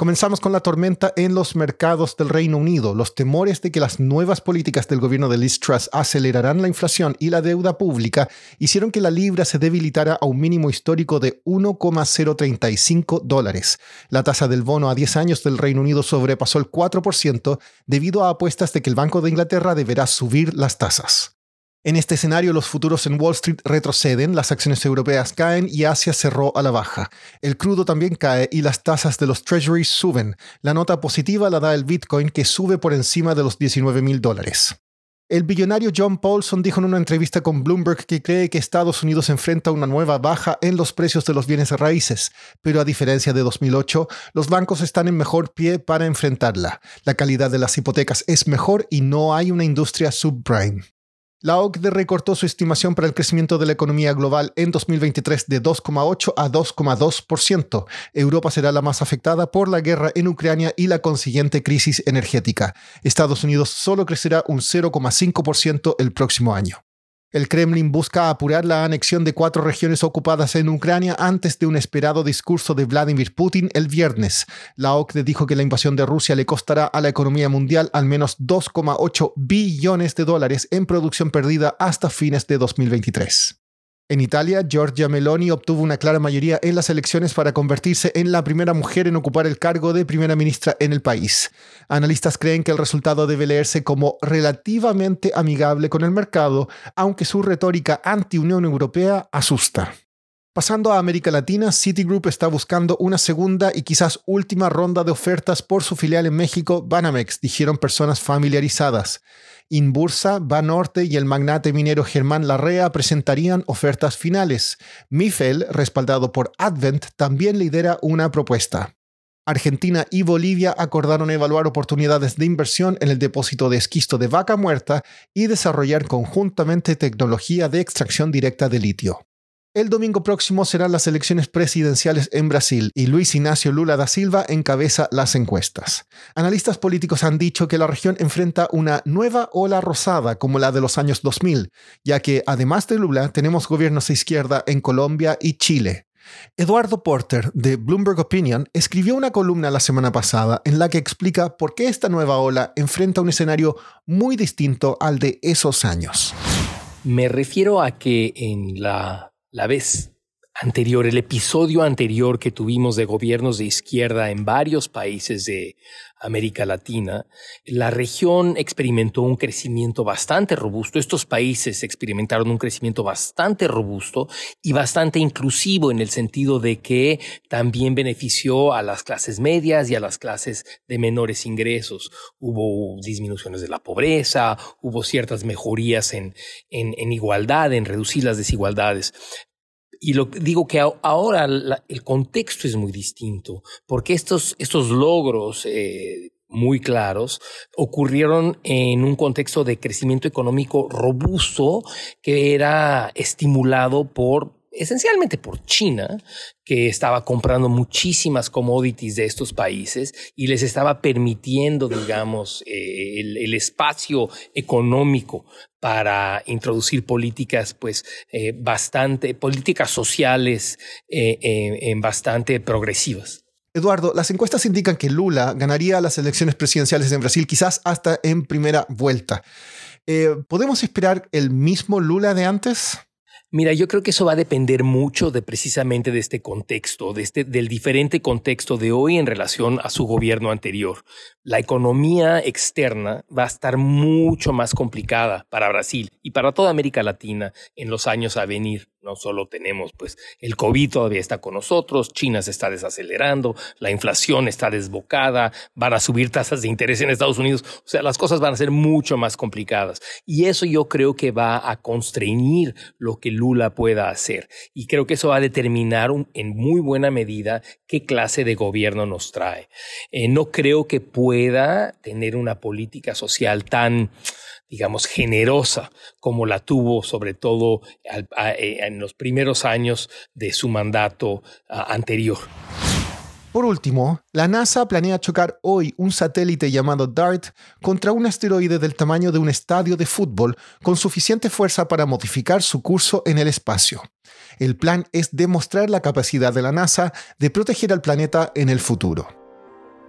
Comenzamos con la tormenta en los mercados del Reino Unido. Los temores de que las nuevas políticas del gobierno de Liz acelerarán la inflación y la deuda pública hicieron que la libra se debilitara a un mínimo histórico de 1,035 dólares. La tasa del bono a 10 años del Reino Unido sobrepasó el 4% debido a apuestas de que el Banco de Inglaterra deberá subir las tasas. En este escenario, los futuros en Wall Street retroceden, las acciones europeas caen y Asia cerró a la baja. El crudo también cae y las tasas de los treasuries suben. La nota positiva la da el Bitcoin que sube por encima de los 19 mil dólares. El billonario John Paulson dijo en una entrevista con Bloomberg que cree que Estados Unidos enfrenta una nueva baja en los precios de los bienes raíces, pero a diferencia de 2008, los bancos están en mejor pie para enfrentarla. La calidad de las hipotecas es mejor y no hay una industria subprime. La OCDE recortó su estimación para el crecimiento de la economía global en 2023 de 2,8 a 2,2%. Europa será la más afectada por la guerra en Ucrania y la consiguiente crisis energética. Estados Unidos solo crecerá un 0,5% el próximo año. El Kremlin busca apurar la anexión de cuatro regiones ocupadas en Ucrania antes de un esperado discurso de Vladimir Putin el viernes. La OCDE dijo que la invasión de Rusia le costará a la economía mundial al menos 2,8 billones de dólares en producción perdida hasta fines de 2023. En Italia, Giorgia Meloni obtuvo una clara mayoría en las elecciones para convertirse en la primera mujer en ocupar el cargo de primera ministra en el país. Analistas creen que el resultado debe leerse como relativamente amigable con el mercado, aunque su retórica anti-Unión Europea asusta. Pasando a América Latina, Citigroup está buscando una segunda y quizás última ronda de ofertas por su filial en México, Banamex, dijeron personas familiarizadas. Inbursa, Banorte y el magnate minero Germán Larrea presentarían ofertas finales. Mifel, respaldado por Advent, también lidera una propuesta. Argentina y Bolivia acordaron evaluar oportunidades de inversión en el depósito de esquisto de vaca muerta y desarrollar conjuntamente tecnología de extracción directa de litio. El domingo próximo serán las elecciones presidenciales en Brasil y Luis Ignacio Lula da Silva encabeza las encuestas. Analistas políticos han dicho que la región enfrenta una nueva ola rosada como la de los años 2000, ya que además de Lula tenemos gobiernos de izquierda en Colombia y Chile. Eduardo Porter, de Bloomberg Opinion, escribió una columna la semana pasada en la que explica por qué esta nueva ola enfrenta un escenario muy distinto al de esos años. Me refiero a que en la la vez anterior, el episodio anterior que tuvimos de gobiernos de izquierda en varios países de América Latina, la región experimentó un crecimiento bastante robusto. Estos países experimentaron un crecimiento bastante robusto y bastante inclusivo en el sentido de que también benefició a las clases medias y a las clases de menores ingresos. Hubo disminuciones de la pobreza, hubo ciertas mejorías en, en, igualdad, en reducir las desigualdades y lo digo que ahora el contexto es muy distinto, porque estos, estos logros eh, muy claros ocurrieron en un contexto de crecimiento económico robusto que era estimulado por esencialmente por China, que estaba comprando muchísimas commodities de estos países y les estaba permitiendo, digamos, eh, el, espacio económico para introducir políticas, pues, eh, bastante, políticas sociales eh, bastante progresivas. Eduardo, las encuestas indican que Lula ganaría las elecciones presidenciales en Brasil quizás hasta en primera vuelta. ¿Podemos esperar el mismo Lula de antes? Mira, yo creo que eso va a depender mucho de precisamente de este contexto, de este, del diferente contexto de hoy en relación a su gobierno anterior. La economía externa va a estar mucho más complicada para Brasil y para toda América Latina en los años a venir no solo tenemos, pues el COVID todavía está con nosotros, China se está desacelerando, la inflación está desbocada, van a subir tasas de interés en Estados Unidos, o sea, las cosas van a ser mucho más complicadas. Y eso yo creo que va a constreñir lo que Lula pueda hacer. Y creo que eso va a determinar en muy buena medida qué clase de gobierno nos trae. Eh, no creo que pueda tener una política social tan digamos, generosa como la tuvo sobre todo eh, en los primeros años de su mandato anterior. Por último, la NASA planea chocar hoy un satélite llamado DART contra un asteroide del tamaño de un estadio de fútbol con suficiente fuerza para modificar su curso en el espacio. El plan es demostrar la capacidad de la NASA de proteger al planeta en el futuro.